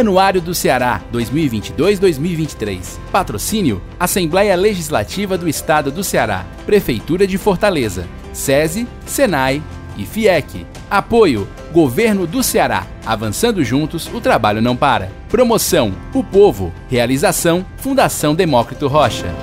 Anuário do Ceará 2022-2023. Patrocínio: Assembleia Legislativa do Estado do Ceará, Prefeitura de Fortaleza, SESI, Senai e FIEC. Apoio: Governo do Ceará. Avançando juntos, o trabalho não para. Promoção: O Povo. Realização: Fundação Demócrito Rocha.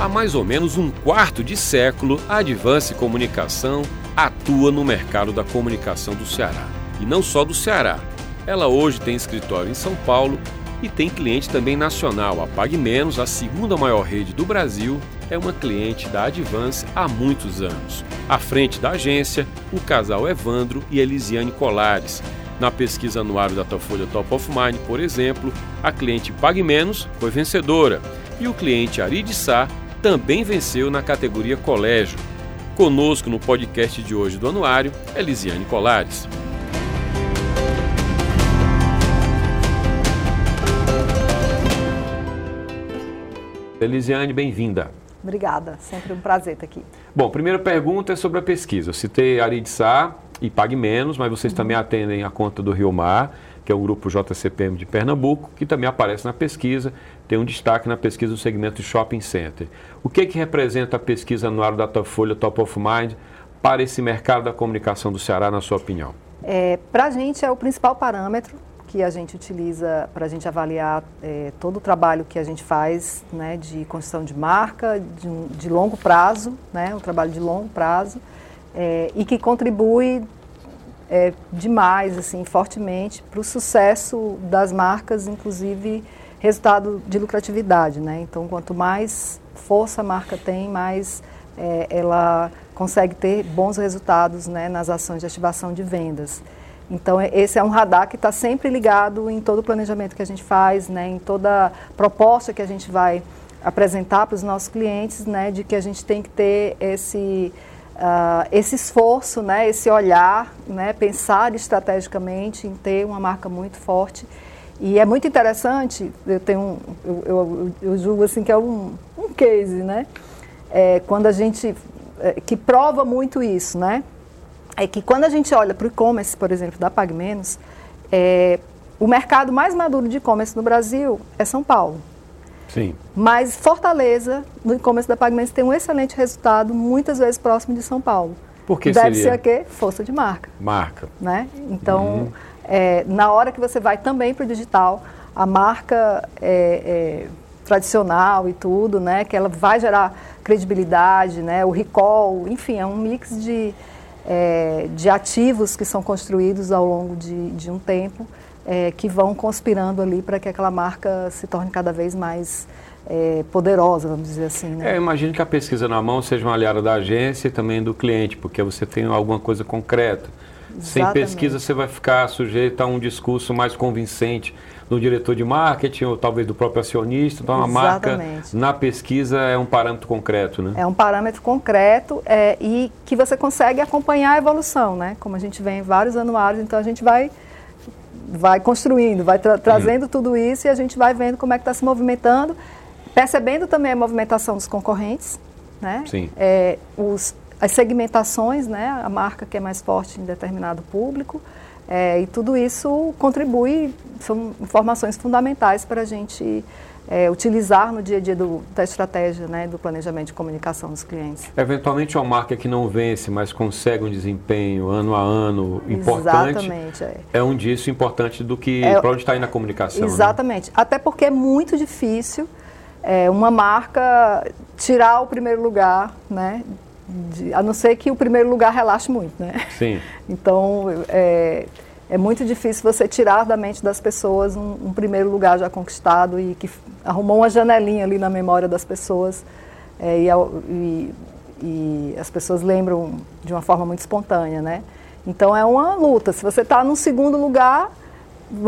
Há mais ou menos um quarto de século, a Advance Comunicação atua no mercado da comunicação do Ceará. E não só do Ceará. Ela hoje tem escritório em São Paulo e tem cliente também nacional. A Pague Menos, a segunda maior rede do Brasil, é uma cliente da Advance há muitos anos. À frente da agência, o casal Evandro e Elisiane Colares. Na pesquisa anuário da Datafolha Top of Mind, por exemplo, a cliente Pague Menos foi vencedora e o cliente Ari Sá também venceu na categoria Colégio. Conosco no podcast de hoje do Anuário, Elisiane Colares. Elisiane, bem-vinda. Obrigada, sempre um prazer estar aqui. Bom, primeira pergunta é sobre a pesquisa. Eu citei Aridissá e Pague Menos, mas vocês uhum. também atendem a conta do Rio Mar, que é o grupo JCPM de Pernambuco, que também aparece na pesquisa, tem um destaque na pesquisa do segmento shopping center. O que, que representa a pesquisa anual Datafolha Top of Mind para esse mercado da comunicação do Ceará, na sua opinião? É, para a gente é o principal parâmetro que a gente utiliza para a gente avaliar é, todo o trabalho que a gente faz né, de construção de marca, de, de longo prazo, né, um trabalho de longo prazo, é, e que contribui é, demais, assim, fortemente para o sucesso das marcas, inclusive resultado de lucratividade. Né? Então, quanto mais força a marca tem, mais é, ela consegue ter bons resultados né, nas ações de ativação de vendas. Então, é, esse é um radar que está sempre ligado em todo o planejamento que a gente faz, né, em toda proposta que a gente vai apresentar para os nossos clientes, né, de que a gente tem que ter esse, uh, esse esforço, né, esse olhar, né, pensar estrategicamente em ter uma marca muito forte. E é muito interessante, eu tenho um, eu, eu, eu julgo assim que é um, um case, né? É, quando a gente, é, que prova muito isso, né? É que quando a gente olha para o e-commerce, por exemplo, da PagMenos, é, o mercado mais maduro de e-commerce no Brasil é São Paulo. Sim. Mas Fortaleza, no e-commerce da PagMenos, tem um excelente resultado, muitas vezes próximo de São Paulo. Por que Deve seria? ser o quê? Força de marca. Marca. Né? Então, uhum. é, na hora que você vai também para o digital, a marca é, é, tradicional e tudo, né? Que ela vai gerar credibilidade, né? O recall, enfim, é um mix de, é, de ativos que são construídos ao longo de, de um tempo é, que vão conspirando ali para que aquela marca se torne cada vez mais é, poderosa, vamos dizer assim. Né? É, imagino que a pesquisa na mão seja uma aliada da agência e também do cliente, porque você tem alguma coisa concreta. Exatamente. Sem pesquisa você vai ficar sujeito a um discurso mais convincente do diretor de marketing ou talvez do próprio acionista. Então, a marca na pesquisa é um parâmetro concreto, né? É um parâmetro concreto é, e que você consegue acompanhar a evolução, né? Como a gente vê em vários anuários, então a gente vai vai construindo, vai tra trazendo uhum. tudo isso e a gente vai vendo como é que está se movimentando, percebendo também a movimentação dos concorrentes, né? Sim. É, os, as segmentações, né? A marca que é mais forte em determinado público. É, e tudo isso contribui, são informações fundamentais para a gente é, utilizar no dia a dia do, da estratégia, né, do planejamento de comunicação dos clientes. Eventualmente uma marca que não vence, mas consegue um desempenho ano a ano importante, Exatamente, é. é um disso importante do que é, para onde está aí na comunicação. Né? Exatamente, né? até porque é muito difícil é, uma marca tirar o primeiro lugar, né, de, a não ser que o primeiro lugar relaxe muito, né? Sim. Então, é, é muito difícil você tirar da mente das pessoas um, um, primeiro lugar já conquistado e que arrumou uma janelinha ali na memória das pessoas é, e, e, e, as pessoas lembram de uma forma muito espontânea, né? Então é uma luta. Se você está no segundo lugar,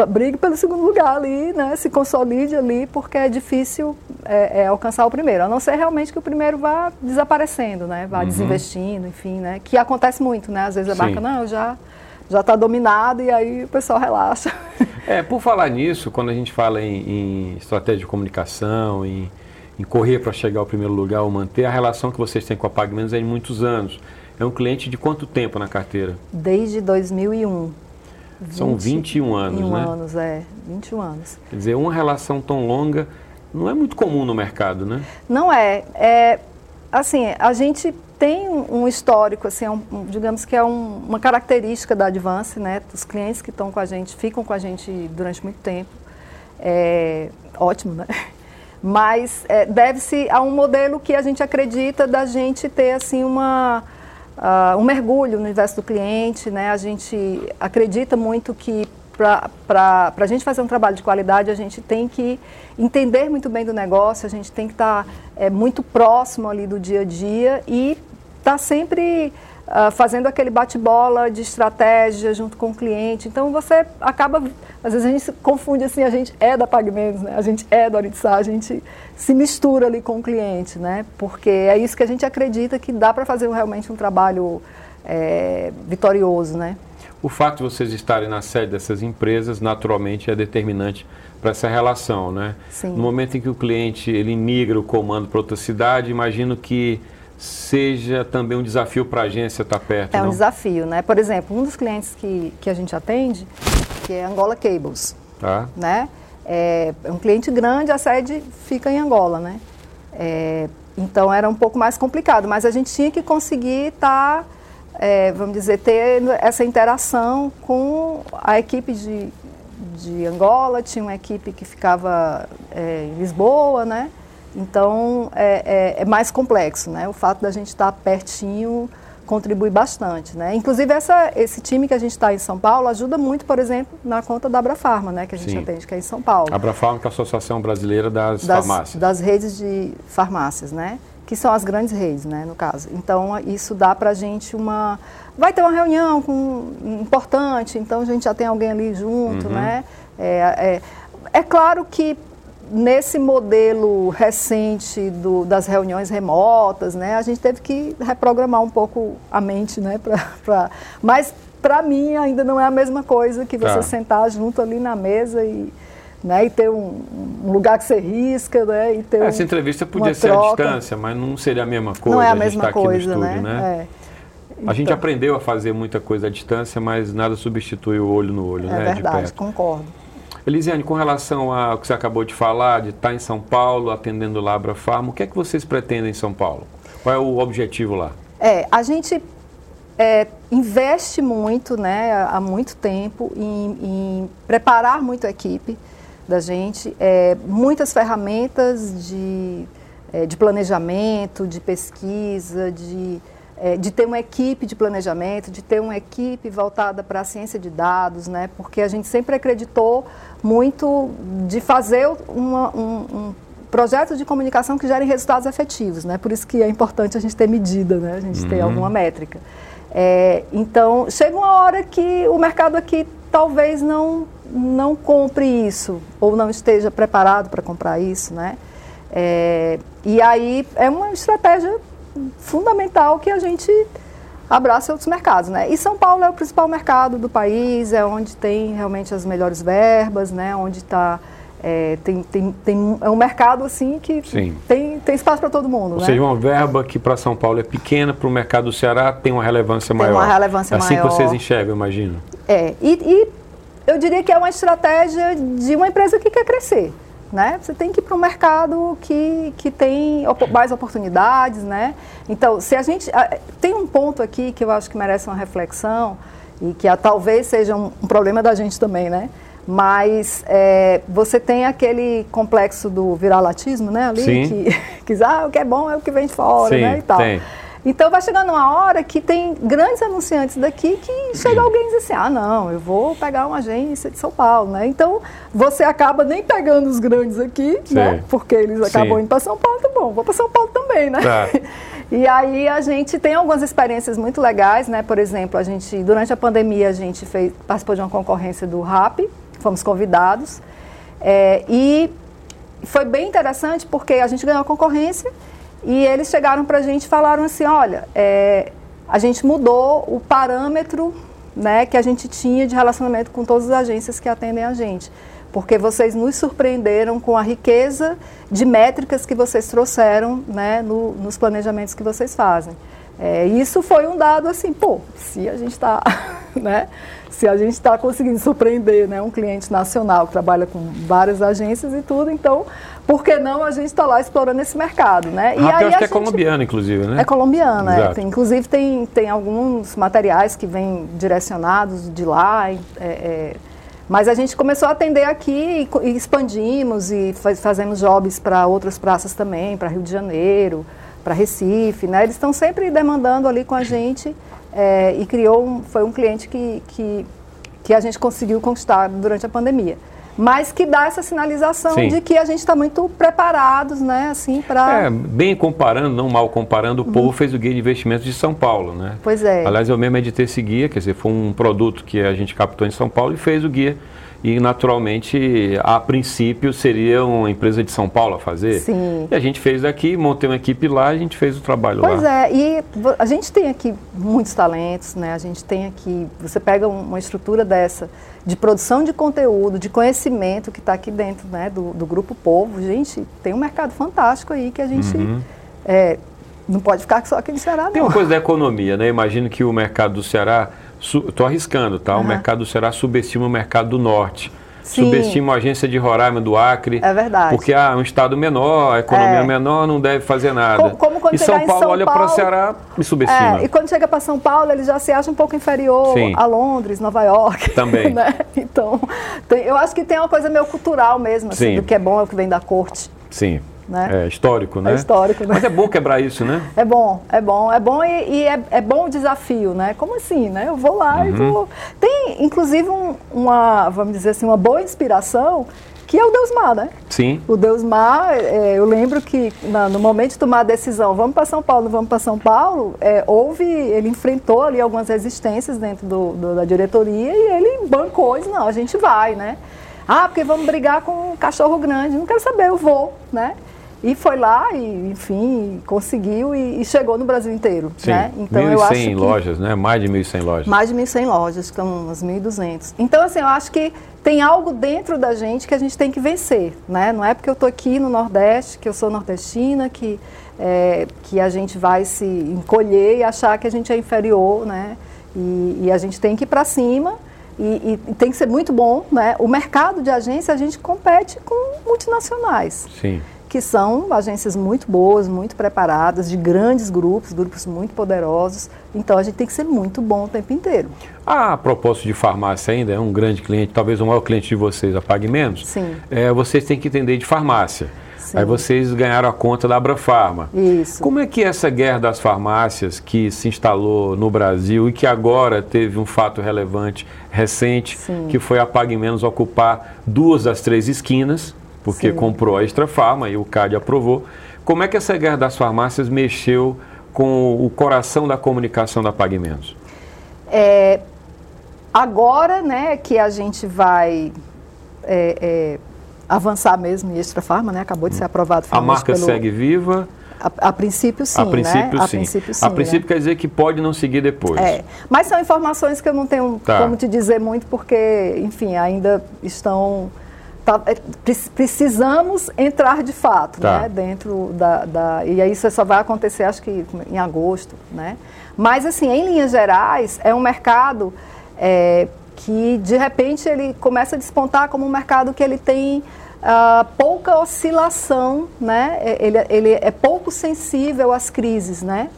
brigue pelo segundo lugar ali, né? Se consolide ali, porque é difícil é, é, alcançar o primeiro. A não ser realmente que o primeiro vá desaparecendo, né? Vá uhum. desinvestindo, enfim, né? Que acontece muito, né? Às vezes a marca, não, eu já já está dominado e aí o pessoal relaxa. É, por falar nisso, quando a gente fala em, em estratégia de comunicação, em, em correr para chegar ao primeiro lugar ou manter, a relação que vocês têm com a PagMenos é de muitos anos. é um cliente de quanto tempo na carteira? Desde 2001. São 21 anos, 21 né? anos, é. 21 anos. Quer dizer, uma relação tão longa não é muito comum no mercado, né? Não é. é assim, a gente tem um histórico, assim, é um, digamos que é um, uma característica da Advance, né? Os clientes que estão com a gente, ficam com a gente durante muito tempo. É ótimo, né? Mas é, deve-se a um modelo que a gente acredita da gente ter, assim, uma uh, um mergulho no universo do cliente, né? A gente acredita muito que para a gente fazer um trabalho de qualidade, a gente tem que entender muito bem do negócio, a gente tem que estar tá, é, muito próximo ali do dia a dia e estar tá sempre uh, fazendo aquele bate-bola de estratégia junto com o cliente. Então você acaba, às vezes a gente se confunde assim, a gente é da PagMenos, né? a gente é do Oritsá, a gente se mistura ali com o cliente, né? Porque é isso que a gente acredita que dá para fazer realmente um trabalho é, vitorioso, né? O fato de vocês estarem na sede dessas empresas, naturalmente, é determinante para essa relação, né? Sim. No momento em que o cliente ele migra o comando para outra cidade, imagino que seja também um desafio para a agência estar perto, É um não? desafio, né? Por exemplo, um dos clientes que, que a gente atende, que é Angola Cables, Tá. né? É, é um cliente grande, a sede fica em Angola, né? É, então era um pouco mais complicado, mas a gente tinha que conseguir estar, é, vamos dizer, ter essa interação com a equipe de, de Angola, tinha uma equipe que ficava é, em Lisboa, né? Então é, é, é, mais complexo, né? O fato da gente estar pertinho contribui bastante, né? Inclusive essa, esse time que a gente está em São Paulo ajuda muito, por exemplo, na conta da Abrafarma, né? Que a gente Sim. atende, que é em São Paulo. A Abrafarma, que é a Associação Brasileira das, das, Farmácias. das redes de farmácias, né? Que são as grandes redes, né? No caso. Então isso dá para a gente uma, vai ter uma reunião com, importante, então a gente já tem alguém ali junto, Uhum. né? É, é, é claro que nesse modelo recente do, das reuniões remotas, né, a gente teve que reprogramar um pouco a mente, né, pra, pra, mas para mim ainda não é a mesma coisa que você Tá. sentar junto ali na mesa e, né, e ter um, um lugar que você risca, né, e ter um- Essa entrevista podia ser à troca. distância, mas não seria a mesma coisa. não é a gente mesma tá coisa, estúdio, né? né? É. A gente Então, aprendeu a fazer muita coisa à distância, mas nada substitui o olho no olho, É né? de verdade, concordo. Elisiane, com relação ao que você acabou de falar, de estar em São Paulo, atendendo Labra Farma, o que é que vocês pretendem em São Paulo? Qual é o objetivo lá? É, a gente é, investe muito, né, há muito tempo em, em preparar muito a equipe da gente, é, muitas ferramentas de, é, de planejamento, de pesquisa, de, é, de ter uma equipe de planejamento, de ter uma equipe voltada para a ciência de dados, né, porque a gente sempre acreditou muito de fazer uma, um, um projetos de comunicação que gerem resultados efetivos, né? Por isso que é importante a gente ter medida, né? A gente ter alguma métrica. É, então, chega uma hora que o mercado aqui talvez não, não compre isso, ou não esteja preparado para comprar isso, né? É, e aí é uma estratégia fundamental que a gente abrace outros mercados, né? E São Paulo é o principal mercado do país, é onde tem realmente as melhores verbas, né? Onde está é, tem, tem, tem é um mercado assim que Sim. tem, tem espaço para todo mundo, Ou né? seja, uma verba que para São Paulo é pequena, para o mercado do Ceará tem uma relevância Tem maior. uma relevância é assim maior. que vocês enxergam, imagino. É, e, e eu diria que é uma estratégia de uma empresa que quer crescer. Né? Você tem que ir para um mercado que, que tem mais oportunidades. Né? Então, se a gente. Tem um ponto aqui que eu acho que merece uma reflexão e que ah, talvez seja um, um problema da gente também, né? Mas é, você tem aquele complexo do viralatismo, né? Ali, Sim. que, que diz, ah, o que é bom é o que vem de fora, Sim, né? E tal. tem. Então vai chegando uma hora que tem grandes anunciantes daqui que chega alguém e diz assim, ah não, eu vou pegar uma agência de São Paulo, né? Então você acaba nem pegando os grandes aqui, né? Sim. Porque eles Sim. acabam indo para São Paulo, tá bom, vou para São Paulo também, né? Tá. E aí a gente tem algumas experiências muito legais, né? Por exemplo, a gente durante a pandemia a gente fez, participou de uma concorrência do RAP, fomos convidados é, e foi bem interessante porque a gente ganhou a concorrência e eles chegaram para a gente e falaram assim, olha, é, a gente mudou o parâmetro né, que a gente tinha de relacionamento com todas as agências que atendem a gente. Porque vocês nos surpreenderam com a riqueza de métricas que vocês trouxeram né, no- nos planejamentos que vocês fazem. É, isso foi um dado assim, pô, se a gente está, né? Se a gente está conseguindo surpreender né, um cliente nacional que trabalha com várias agências e tudo, então por que não a gente está lá explorando esse mercado, né? E aí acho que é colombiana, inclusive, né? É colombiana, é. Tem, inclusive tem, tem alguns materiais que vêm direcionados de lá, é, é, mas a gente começou a atender aqui e, e expandimos e faz, fazemos jobs para outras praças também, para Rio de Janeiro, para Recife, né? Eles estão sempre demandando ali com a gente é, e criou, um, foi um cliente que, que, que a gente conseguiu conquistar durante a pandemia mas que dá essa sinalização Sim. de que a gente está muito preparados, né, assim, para... É, bem comparando, não mal comparando, o uhum. povo fez o Guia de Investimentos de São Paulo, né? Pois é. Aliás, eu mesmo editei esse guia, quer dizer, foi um produto que a gente captou em São Paulo e fez o guia e naturalmente, a princípio, seria uma empresa de São Paulo a fazer. Sim. E a gente fez daqui, montei uma equipe lá, a gente fez o trabalho pois lá. Pois é, e a gente tem aqui muitos talentos, né? A gente tem aqui, você pega uma estrutura dessa de produção de conteúdo, de conhecimento que está aqui dentro né, do, do, Grupo Povo, gente, tem um mercado fantástico aí que a gente uhum. é, não pode ficar só aqui no Ceará, não. Tem uma coisa da economia, né? Imagino que o mercado do Ceará Estou arriscando, tá? Uhum. O mercado do Ceará subestima o mercado do norte. Sim. Subestima a agência de Roraima do Acre. É verdade. Porque ah, é um estado menor, a economia é. menor, não deve fazer nada. Como, como quando e São Paulo São olha para o Ceará e subestima. É, e quando chega para São Paulo, ele já se acha um pouco inferior Sim. a Londres, Nova York. Também. Né? Então, tem, eu acho que tem uma coisa meio cultural mesmo, assim, do que é bom é o que vem da corte. Sim. Né? É histórico, né? É histórico, né? Mas é bom quebrar isso, né? É bom, é bom, é bom e, e é, é, bom o desafio, né? Como assim, né? Eu vou lá uhum. e vou... Tem, inclusive, um, uma, vamos dizer assim, uma boa inspiração que é o Deus Mar, né? Sim. O Deus Mar, é, eu lembro que na, no momento de tomar a decisão, vamos para São Paulo, vamos para São Paulo, é, houve, ele enfrentou ali algumas resistências dentro do, do, da diretoria e ele bancou e disse, não, a gente vai, né? Ah, porque vamos brigar com um cachorro grande, não quero saber, eu vou, né? E foi lá e, enfim, conseguiu e, e chegou no Brasil inteiro. Sim, né? Então, 1.100 eu acho que, lojas, né? Mais de 1.100 lojas. Mais de 1.100 lojas, são umas 1.200. Então, assim, eu acho que tem algo dentro da gente que a gente tem que vencer, né? Não é porque eu estou aqui no Nordeste, que eu sou nordestina, que, é, que a gente vai se encolher e achar que a gente é inferior, né? E, e a gente tem que ir para cima e, e, tem que ser muito bom, né? O mercado de agência, a gente compete com multinacionais. Sim que são agências muito boas, muito preparadas, de grandes grupos, grupos muito poderosos. Então a gente tem que ser muito bom o tempo inteiro. A propósito de farmácia ainda, é um grande cliente, talvez o maior cliente de vocês, a Pague Menos. Sim. É, vocês têm que entender de farmácia. Sim. Aí vocês ganharam a conta da Abrafarma. Isso. Como é que é essa guerra das farmácias que se instalou no Brasil e que agora teve um fato relevante recente, Sim. que foi a Pague Menos ocupar duas das três esquinas, porque Sim. comprou a Extra Farma e o CAD aprovou. Como é que essa guerra das farmácias mexeu com o coração da comunicação da Pague Menos? É, agora, né, que a gente vai é, é, avançar mesmo em Extra Farma, né, acabou de ser aprovado. A marca pelo... segue viva? A, a, princípio sim, a princípio, né? sim. A princípio sim. A princípio né? quer dizer que pode não seguir depois. É, mas são informações que eu não tenho tá. como te dizer muito porque, enfim, ainda estão Tá, é, precisamos entrar de fato tá. né, dentro da, da, E isso só vai acontecer, acho que em agosto. Né? Mas, assim, em linhas gerais, é um mercado é, que, de repente, ele começa a despontar como um mercado que ele tem uh, pouca oscilação, né? É, ele, ele é pouco sensível às crises, né?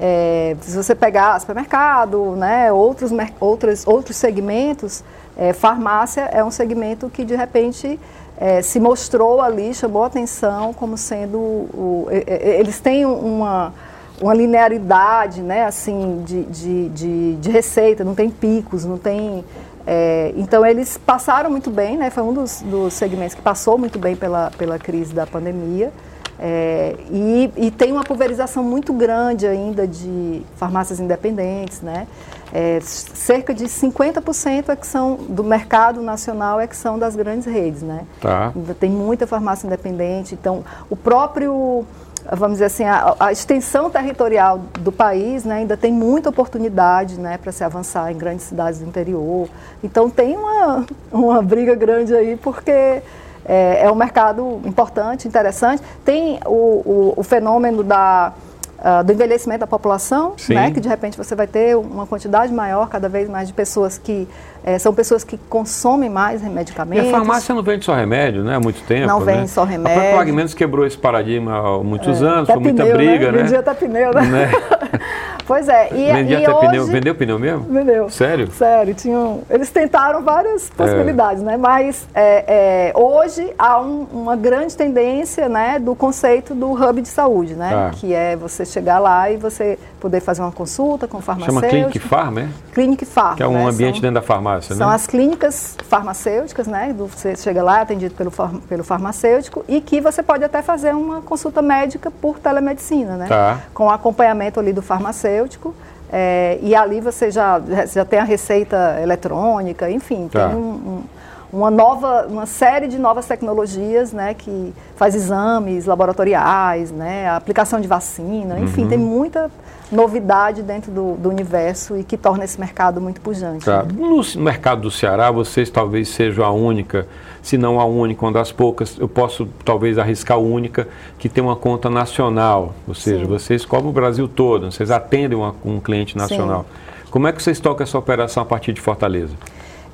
É, se você pegar supermercado, né, outros, outros, outros segmentos, é, farmácia é um segmento que de repente é, se mostrou ali, chamou atenção como sendo. O, eles têm uma, uma linearidade né, assim, de, de, de, de receita, não tem picos, não tem. É, então eles passaram muito bem, né, foi um dos, dos segmentos que passou muito bem pela, pela crise da pandemia. É, e, e, tem uma pulverização muito grande ainda de farmácias independentes, né? É, cerca de 50% é que são do mercado nacional é que são das grandes redes, né? Tá. Ainda tem muita farmácia independente, então o próprio vamos dizer assim, a, a, extensão territorial do país né, ainda tem muita oportunidade né, para se avançar em grandes cidades do interior. Então tem uma, uma briga grande aí, porque é, é um mercado importante, interessante. Tem o, o, o fenômeno da uh, do envelhecimento da população, né, que de repente você vai ter uma quantidade maior, cada vez mais, de pessoas que é, são pessoas que consomem mais medicamentos. E a farmácia não vende só remédio, né? Há muito tempo. Não né? vende só remédio. A Fragmentos quebrou esse paradigma há muitos é, anos, foi muita briga, né? Vendia até pneu, né? né? pois é. E, Vendia e até hoje... pneu. Vendeu pneu mesmo? Vendeu. Sério? Sério. Tinham... Eles tentaram várias possibilidades, é. né? Mas é, é hoje há um, uma grande tendência né, do conceito do hub de saúde, né? Ah. Que é você chegar lá e você poder fazer uma consulta com o farmacêutico. Chama Clinic Farm, é? Clinic Farm. Que é um né? ambiente São... dentro da farmácia farmácia, São né? as clínicas farmacêuticas, né? Você chega lá, atendido pelo, pelo farmacêutico, e que você pode até fazer uma consulta médica por telemedicina, né? Tá. Com acompanhamento ali do farmacêutico. É, e ali você já, já tem a receita eletrônica, enfim, tá. tem um, um, uma nova, uma série de novas tecnologias, né, que faz exames laboratoriais, né, aplicação de vacina, enfim, uhum. tem muita novidade dentro do, do, universo e que torna esse mercado muito pujante. Tá. Né? No mercado do Ceará, vocês talvez sejam a única, se não a única, uma das poucas, eu posso talvez arriscar a única, que tem uma conta nacional, ou seja, Sim. vocês cobrem o Brasil todo, vocês atendem uma, um cliente nacional. Sim. Como é que vocês tocam essa operação a partir de Fortaleza?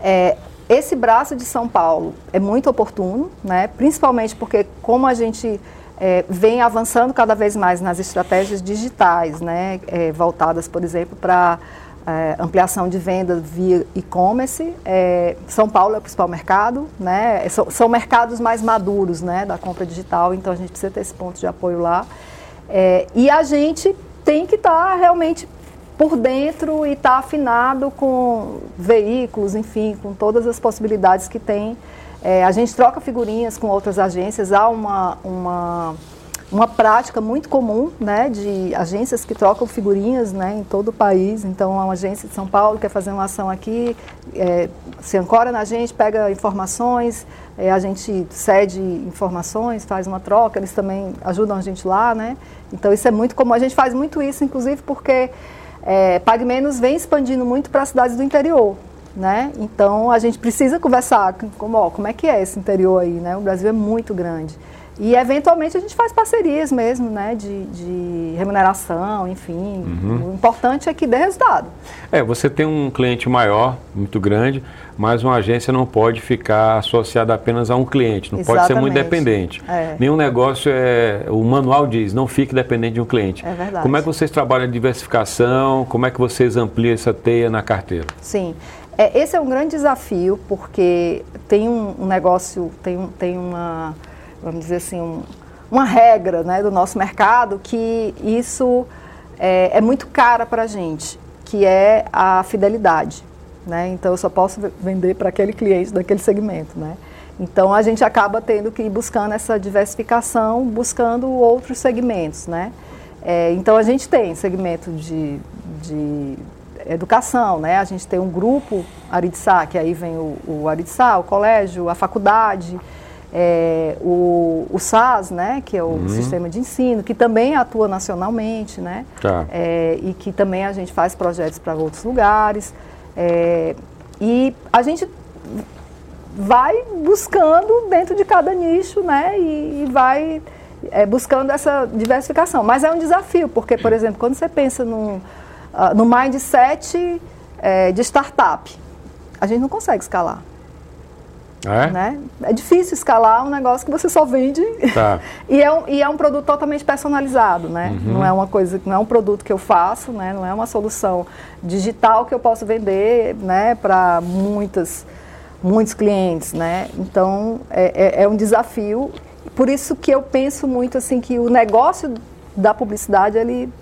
É, esse braço de São Paulo é muito oportuno, né? principalmente porque como a gente é, vem avançando cada vez mais nas estratégias digitais, né, é, voltadas, por exemplo, para é, ampliação de venda via e-commerce. É, São Paulo é o principal mercado, né, são, são, mercados mais maduros né, da compra digital, então a gente precisa ter esse ponto de apoio lá. É, e a gente tem que estar tá realmente por dentro e estar tá afinado com veículos, enfim, com todas as possibilidades que tem é, a gente troca figurinhas com outras agências, há uma, uma, uma prática muito comum né, de agências que trocam figurinhas né, em todo o país. Então, uma agência de São Paulo quer fazer uma ação aqui, é, se ancora na gente, pega informações, é, a gente cede informações, faz uma troca, eles também ajudam a gente lá. Né? Então, isso é muito comum. A gente faz muito isso, inclusive, porque é, Menos vem expandindo muito para as cidades do interior. Né? Então a gente precisa conversar como, ó, como é que é esse interior aí, né? O Brasil é muito grande. E eventualmente a gente faz parcerias mesmo, né? De, de remuneração, enfim. Uhum. O importante é que dê resultado. É, você tem um cliente maior, muito grande, mas uma agência não pode ficar associada apenas a um cliente, não Exatamente. pode ser muito dependente. É. Nenhum negócio é. O manual diz, não fique dependente de um cliente. É verdade. Como é que vocês trabalham a diversificação? Como é que vocês ampliam essa teia na carteira? Sim. É, esse é um grande desafio, porque tem um, um negócio, tem, um, tem uma, vamos dizer assim, um, uma regra né, do nosso mercado que isso é, é muito cara para a gente, que é a fidelidade. Né? Então, eu só posso vender para aquele cliente daquele segmento. Né? Então, a gente acaba tendo que ir buscando essa diversificação, buscando outros segmentos. Né? É, então, a gente tem segmento de, de educação, né? A gente tem um grupo Aritsá, que aí vem o, o Aritsá, o colégio, a faculdade, é, o, o SAS, né? Que é o uhum. sistema de ensino, que também atua nacionalmente, né? Tá. É, e que também a gente faz projetos para outros lugares. É, e a gente vai buscando dentro de cada nicho, né? E, e vai é, buscando essa diversificação. Mas é um desafio, porque, por exemplo, quando você pensa num uh, no mindset é, de startup. A gente não consegue escalar. É? Né? é difícil escalar um negócio que você só vende tá. e, é um, e é um produto totalmente personalizado, né? Uhum. Não é uma coisa, não é um produto que eu faço, né? Não é uma solução digital que eu posso vender, né? Para muitas, muitos clientes, né? Então é, é, é um desafio. Por isso que eu penso muito assim que o negócio da publicidade ele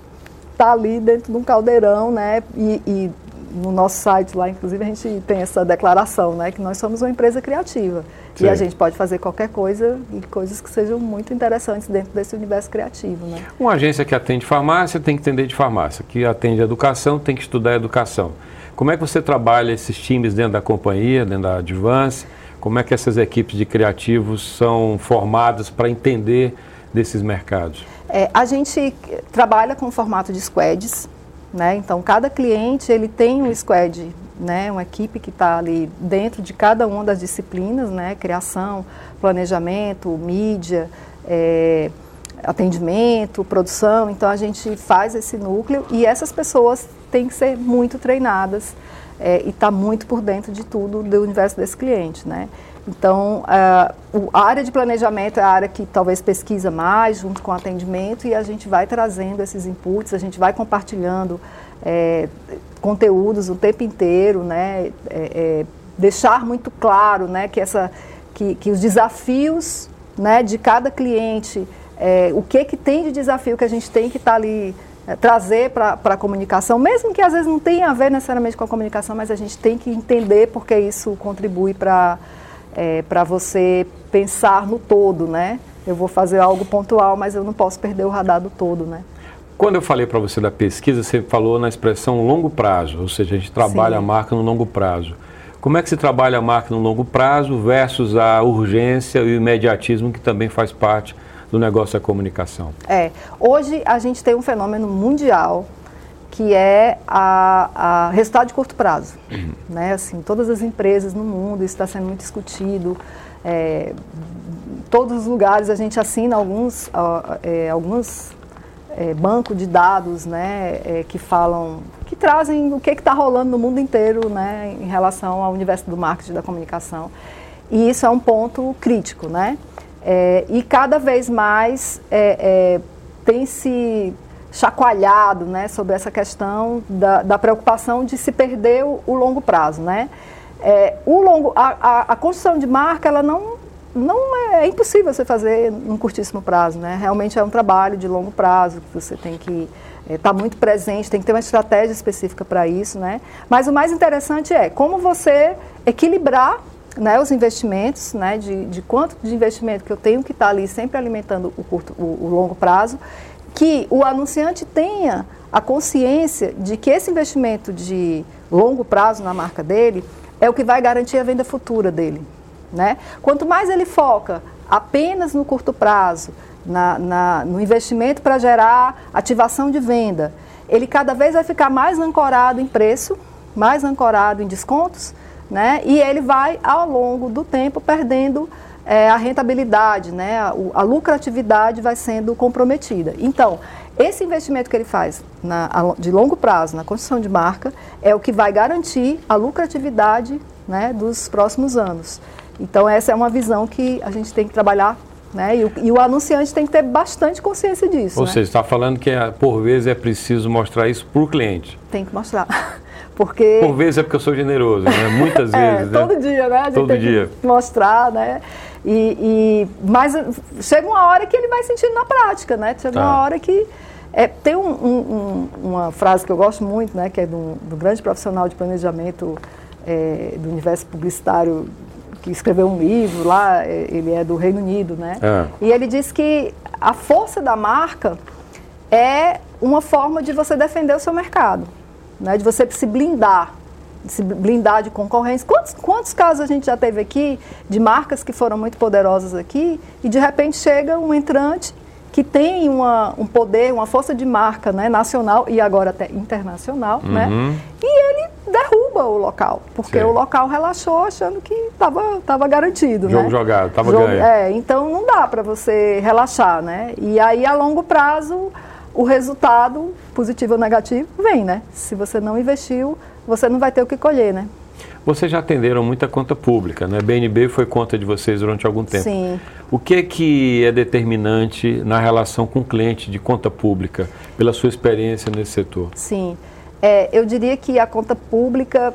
está ali dentro de um caldeirão, né? E, e, no nosso site lá, inclusive, a gente tem essa declaração, né? Que nós somos uma empresa criativa. Sim. E a gente pode fazer qualquer coisa e coisas que sejam muito interessantes dentro desse universo criativo, né? Uma agência que atende farmácia tem que entender de farmácia. Que atende educação tem que estudar educação. Como é que você trabalha esses times dentro da companhia, dentro da Advance? Como é que essas equipes de criativos são formadas para entender desses mercados? É, a gente trabalha com o formato de squads, né? Então cada cliente ele tem um squad, né? Uma equipe que está ali dentro de cada uma das disciplinas, né? Criação, planejamento, mídia, é, atendimento, produção, então a gente faz esse núcleo e essas pessoas têm que ser muito treinadas é, e estar tá muito por dentro de tudo do universo desse cliente, né? Então, a, a área de planejamento é a área que talvez pesquisa mais, junto com o atendimento, e a gente vai trazendo esses inputs, a gente vai compartilhando é, conteúdos o tempo inteiro, né? É, é deixar muito claro né, que, essa, que, que os desafios né, de cada cliente, o que, que tem de desafio que a gente tem que estar tá ali trazer para a comunicação, mesmo que às vezes não tenha a ver necessariamente com a comunicação, mas a gente tem que entender porque isso contribui para é, para você pensar no todo, né? Eu vou fazer algo pontual, mas eu não posso perder o radar do todo, né? Quando eu falei para você da pesquisa, você falou na expressão longo prazo, ou seja, a gente trabalha Sim. a marca no longo prazo. Como é que se trabalha a marca no longo prazo versus a urgência e o imediatismo que também faz parte do negócio da comunicação? É, hoje a gente tem um fenômeno mundial que é a, a resultado de curto prazo. Uhum. Né? Assim, todas as empresas no mundo, isso está sendo muito discutido. É, todos os lugares a gente assina alguns, é, alguns é, bancos de dados né, é, que falam que trazem o que está rolando no mundo inteiro né, em relação ao universo do marketing da comunicação. E isso é um ponto crítico, né? É, e cada vez mais é, é, tem se chacoalhado né, sobre essa questão da, da preocupação de se perder o, o longo prazo, né? É, o longo, a, a, a, construção de marca, ela não, não é, é, impossível você fazer num curtíssimo prazo, né? Realmente é um trabalho de longo prazo que você tem que está é, tá muito presente, tem que ter uma estratégia específica para isso, né? Mas o mais interessante é como você equilibrar né, os investimentos, né, de, de quanto de investimento que eu tenho que estar tá ali sempre alimentando o, curto, o, o longo prazo, que o anunciante tenha a consciência de que esse investimento de longo prazo na marca dele é o que vai garantir a venda futura dele. Né? Quanto mais ele foca apenas no curto prazo, na, na, no investimento para gerar ativação de venda, ele cada vez vai ficar mais ancorado em preço, mais ancorado em descontos, né? e ele vai, ao longo do tempo, perdendo é, a rentabilidade, né? A, a, lucratividade vai sendo comprometida. Então, esse investimento que ele faz na, de longo prazo na construção de marca é o que vai garantir a lucratividade né, dos próximos anos. Então, essa é uma visão que a gente tem que trabalhar né? E, o, e, o, anunciante tem que ter bastante consciência disso. Ou né? seja, está falando que é, por vezes é preciso mostrar isso para o cliente. Tem que mostrar. Porque... Por vezes é porque eu sou generoso, né? Muitas é, vezes. Né? Todo dia, né? A gente todo tem dia. que mostrar, né? E, e, mas chega uma hora que ele vai sentindo na prática, né? Chega tá. uma hora que. É, tem um, um, uma frase que eu gosto muito, né? Que é do, do grande profissional de planejamento é, do universo publicitário que escreveu um livro lá, é, ele é do Reino Unido, né? É. E ele diz que a força da marca é uma forma de você defender o seu mercado, né? De você se blindar, se blindar de concorrência. Quantos, quantos casos a gente já teve aqui de marcas que foram muito poderosas aqui e de repente chega um entrante que tem uma, um poder, uma força de marca né, nacional e agora até internacional, né? uhum. né? E ele derruba o local, porque Sim. o local relaxou achando que estava tava garantido, Jogo né? jogado, estava ganho. É, então não dá para você relaxar, né? E aí a longo prazo o resultado, positivo ou negativo, vem, né? Se você não investiu, você não vai ter o que colher, né? Vocês já atenderam muita conta pública, né? BNB foi conta de vocês durante algum tempo. Sim. O que é que é determinante na relação com o cliente de conta pública, pela sua experiência nesse setor? Sim. É, eu diria que a conta pública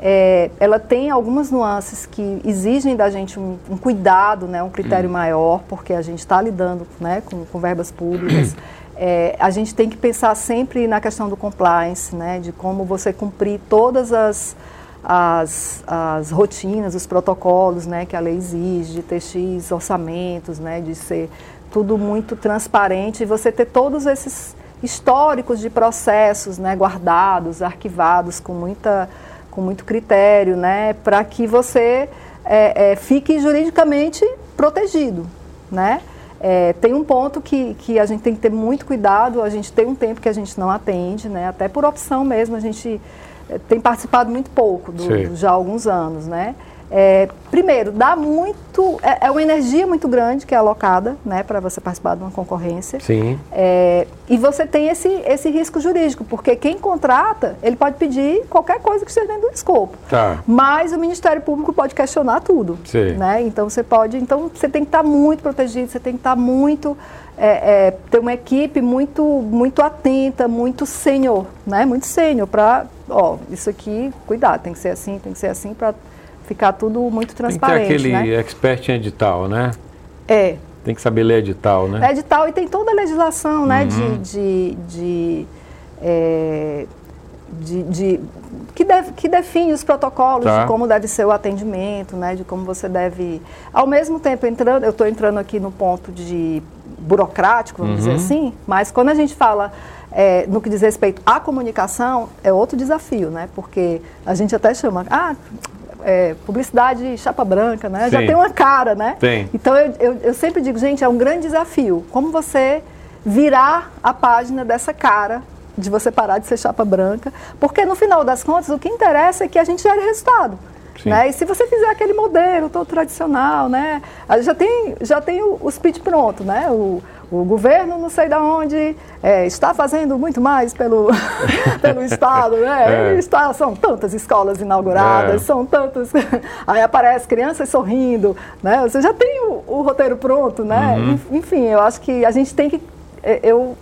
é, ela tem algumas nuances que exigem da gente um, um cuidado, né, um critério hum. maior, porque a gente está lidando né, com, com verbas públicas. É, a gente tem que pensar sempre na questão do compliance, né, de como você cumprir todas as, as, as rotinas, os protocolos né, que a lei exige, de ter X orçamentos, né, de ser tudo muito transparente e você ter todos esses históricos de processos né, guardados, arquivados com, muita, com muito critério, né, para que você é, é, fique juridicamente protegido. Né? É, tem um ponto que, que a gente tem que ter muito cuidado, a gente tem um tempo que a gente não atende, né, até por opção mesmo, a gente eh, tem participado muito pouco, do, do, já há alguns anos, né? É, primeiro, dá muito. É, é, uma energia muito grande que é alocada né, para você participar de uma concorrência. Sim. É, e você tem esse, esse risco jurídico, porque quem contrata, ele pode pedir qualquer coisa que esteja dentro do escopo. Tá. Mas o Ministério Público pode questionar tudo. Sim. Né? Então você pode. Então você tem que estar muito protegido, você tem que estar muito. É, é, ter uma equipe muito muito atenta, muito sênior, né? Muito sênior para, ó, isso aqui, cuidado, tem que ser assim, tem que ser assim para ficar tudo muito transparente. Tem que ter aquele né? expert em edital, né? É. Tem que saber ler edital, né? É edital e tem toda a legislação, né? Uhum. De, de, de, é, de, de que, deve, que, define os protocolos tá. de como deve ser o atendimento, né? De como você deve. Ao mesmo tempo, entrando, eu estou entrando aqui no ponto de burocrático, vamos uhum. dizer assim, mas quando a gente fala é, no que diz respeito à comunicação, é outro desafio, né? Porque a gente até chama, ah, é, publicidade chapa branca, né? Sim. Já tem uma cara, né? Tem. Então eu, eu, eu, sempre digo, gente, é um grande desafio. Como você virar a página dessa cara de você parar de ser chapa branca, porque no final das contas o que interessa é que a gente gere resultado. Né? E se você fizer aquele modelo todo tradicional, né? já tem, já tem o, o speech pronto, né? O, o governo, não sei de onde, é, está fazendo muito mais pelo, pelo Estado, né? É. Está, são tantas escolas inauguradas, é. são tantos. Aí aparece crianças sorrindo, né? Você já tem o, o roteiro pronto, né? Uhum. Enfim, eu acho que a gente tem que. É, eu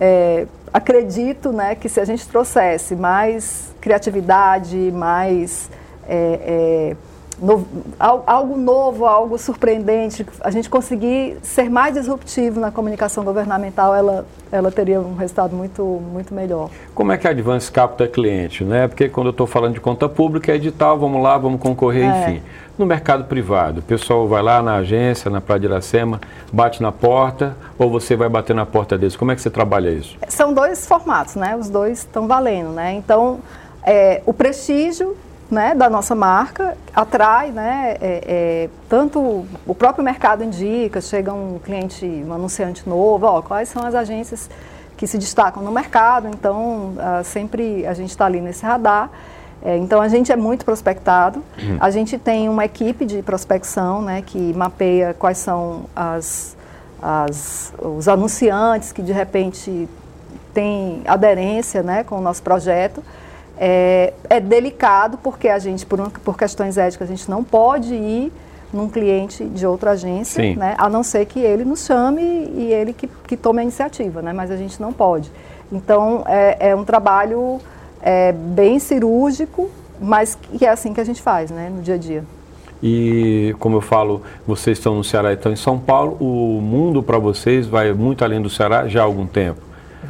é, acredito né, que se a gente trouxesse mais criatividade, mais. É, no, algo novo, algo surpreendente, a gente conseguir ser mais disruptivo na comunicação governamental, ela, ela teria um resultado muito, muito melhor. Como é que a Advance capta cliente? Né? Porque quando eu estou falando de conta pública, é edital, vamos lá, vamos concorrer, é. enfim. No mercado privado, o pessoal vai lá na agência, na Praia de Iracema, bate na porta, ou você vai bater na porta deles? Como é que você trabalha isso? São dois formatos, né? Os dois estão valendo, né? Então, é, o prestígio né, da nossa marca, atrai, né, é, é, tanto o próprio mercado indica, chega um cliente, um anunciante novo, ó, quais são as agências que se destacam no mercado, então uh, sempre a gente está ali nesse radar. É, então a gente é muito prospectado, a gente tem uma equipe de prospecção né, que mapeia quais são as, as, os anunciantes que de repente têm aderência né, com o nosso projeto. É, é delicado porque a gente, por, por questões éticas, a gente não pode ir num cliente de outra agência, né, a não ser que ele nos chame e ele que, que tome a iniciativa, né, mas a gente não pode. Então, é, é um trabalho é, bem cirúrgico, mas que é assim que a gente faz né, no dia a dia. E, como eu falo, vocês estão no Ceará e estão em São Paulo, o mundo para vocês vai muito além do Ceará já há algum tempo.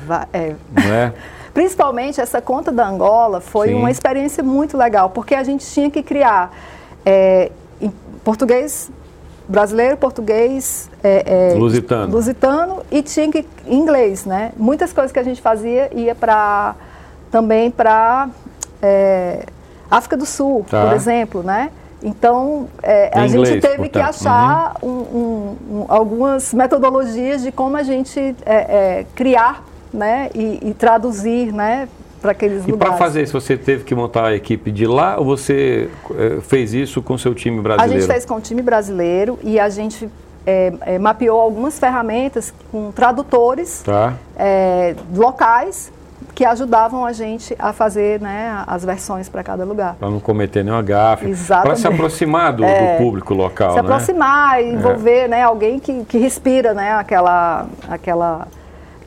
Vai, é. Não é? Principalmente essa conta da Angola foi Sim. uma experiência muito legal, porque a gente tinha que criar é, em português brasileiro, português, é, é, lusitano. lusitano e tinha que inglês, né? Muitas coisas que a gente fazia ia para também para é, África do Sul, tá. por exemplo, né? Então, é, a inglês, gente teve portanto. que achar uhum. um, um, um, algumas metodologias de como a gente é, é, criar né, e, e traduzir né, para aqueles e lugares. E para fazer isso, você teve que montar a equipe de lá ou você é, fez isso com seu time brasileiro? A gente fez com o time brasileiro e a gente é, é, mapeou algumas ferramentas com tradutores tá. é, locais que ajudavam a gente a fazer né, as versões para cada lugar. Para não cometer nenhuma gafe. Para se aproximar do, é, do, público local. Se né? aproximar e envolver né, alguém que, que respira né, aquela, aquela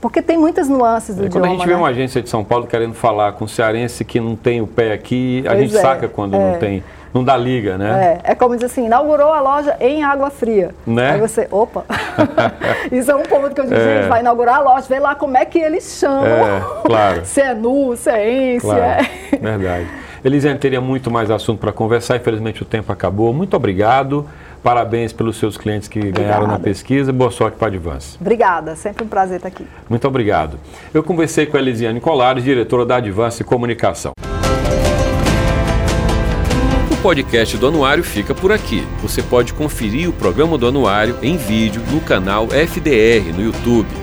porque tem muitas nuances do é, idioma. Quando a gente né? vê uma agência de São Paulo querendo falar com cearense que não tem o pé aqui, a pois gente é, saca quando é. não tem, não dá liga, né? É, é como diz assim, inaugurou a loja em Água Fria. Né? Aí você, opa, isso é um ponto que eu digo, é. gente, vai inaugurar a loja, vê lá como é que eles chamam. É, claro. se é nu, se é em, claro. se é... Verdade. Elisiane, teria muito mais assunto para conversar, infelizmente o tempo acabou. Muito obrigado. Parabéns pelos seus clientes que Obrigada. ganharam na pesquisa. Boa sorte para a Advance. Obrigada, sempre um prazer estar aqui. Muito obrigado. Eu conversei com a Elisiane Colares, diretora da Advance Comunicação. O podcast do Anuário fica por aqui. Você pode conferir o programa do Anuário em vídeo no canal FDR no YouTube